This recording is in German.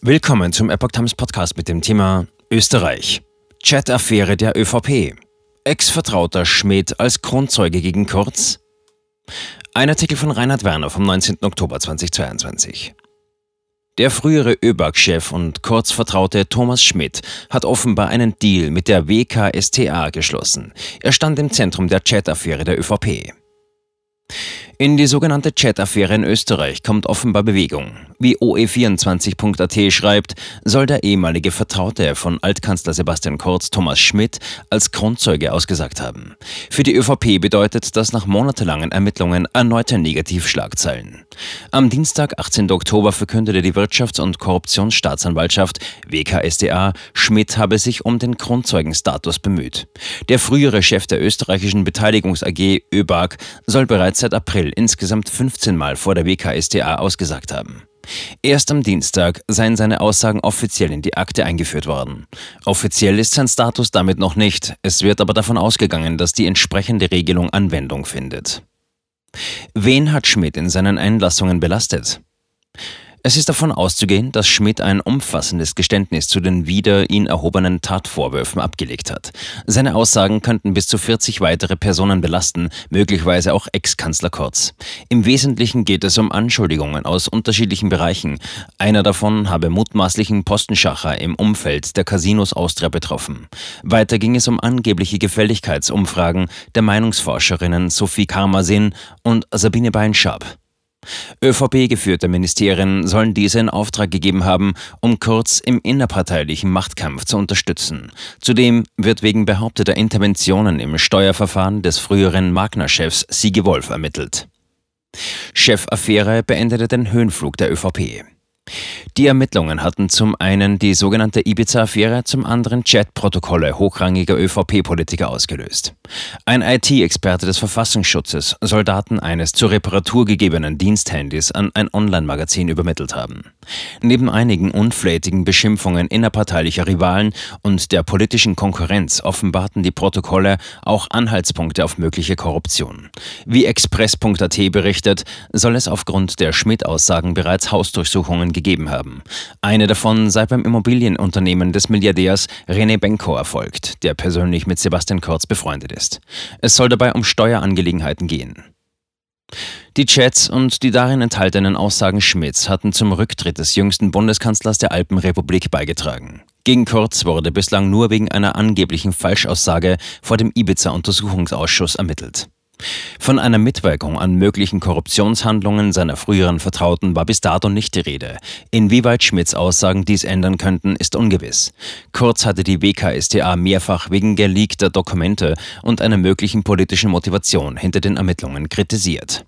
Willkommen zum Epoch Times Podcast mit dem Thema Österreich. Chat-Affäre der ÖVP. Ex-Vertrauter Schmidt als Kronzeuge gegen Kurz. Ein Artikel von Reinhard Werner vom 19. Oktober 2022. Der frühere ÖBAG-Chef und Kurzvertraute Thomas Schmidt hat offenbar einen Deal mit der WKSTA geschlossen. Er stand im Zentrum der Chat-Affäre der ÖVP. In die sogenannte Chat-Affäre in Österreich kommt offenbar Bewegung. Wie OE24.at schreibt, soll der ehemalige Vertraute von Altkanzler Sebastian Kurz, Thomas Schmidt, als Grundzeuge ausgesagt haben. Für die ÖVP bedeutet das nach monatelangen Ermittlungen erneute Negativschlagzeilen. Am Dienstag, 18. Oktober, verkündete die Wirtschafts- und Korruptionsstaatsanwaltschaft WKSDA, Schmidt habe sich um den Grundzeugenstatus bemüht. Der frühere Chef der österreichischen Beteiligungs AG ÖBAG soll bereits seit April April insgesamt 15 Mal vor der WKStA ausgesagt haben. Erst am Dienstag seien seine Aussagen offiziell in die Akte eingeführt worden. Offiziell ist sein Status damit noch nicht, es wird aber davon ausgegangen, dass die entsprechende Regelung Anwendung findet. Wen hat Schmidt in seinen Einlassungen belastet? Es ist davon auszugehen, dass Schmidt ein umfassendes Geständnis zu den wieder ihn erhobenen Tatvorwürfen abgelegt hat. Seine Aussagen könnten bis zu 40 weitere Personen belasten, möglicherweise auch Ex-Kanzler Kurz. Im Wesentlichen geht es um Anschuldigungen aus unterschiedlichen Bereichen. Einer davon habe mutmaßlichen Postenschacher im Umfeld der Casinos Austria betroffen. Weiter ging es um angebliche Gefälligkeitsumfragen der Meinungsforscherinnen Sophie Karmasin und Sabine Beinschab. ÖVP-geführte Ministerien sollen diese in Auftrag gegeben haben, um Kurz im innerparteilichen Machtkampf zu unterstützen. Zudem wird wegen behaupteter Interventionen im Steuerverfahren des früheren Magna-Chefs Sigi Wolf ermittelt. Chefaffäre beendete den Höhenflug der ÖVP. Die Ermittlungen hatten zum einen die sogenannte Ibiza-Affäre, zum anderen Chat-Protokolle hochrangiger ÖVP-Politiker ausgelöst. Ein IT-Experte des Verfassungsschutzes soll Daten eines zur Reparatur gegebenen Diensthandys an ein Online-Magazin übermittelt haben. Neben einigen unflätigen Beschimpfungen innerparteilicher Rivalen und der politischen Konkurrenz offenbarten die Protokolle auch Anhaltspunkte auf mögliche Korruption. Wie Express.at berichtet, soll es aufgrund der Schmidt-Aussagen bereits Hausdurchsuchungen gegeben haben. Eine davon sei beim Immobilienunternehmen des Milliardärs René Benko erfolgt, der persönlich mit Sebastian Kurz befreundet ist. Es soll dabei um Steuerangelegenheiten gehen. Die Chats und die darin enthaltenen Aussagen Schmidts hatten zum Rücktritt des jüngsten Bundeskanzlers der Alpenrepublik beigetragen. Gegen Kurz wurde bislang nur wegen einer angeblichen Falschaussage vor dem Ibiza-Untersuchungsausschuss ermittelt. Von einer Mitwirkung an möglichen Korruptionshandlungen seiner früheren Vertrauten war bis dato nicht die Rede. Inwieweit Schmidts Aussagen dies ändern könnten, ist ungewiss. Kurz hatte die WKStA mehrfach wegen geleakter Dokumente und einer möglichen politischen Motivation hinter den Ermittlungen kritisiert.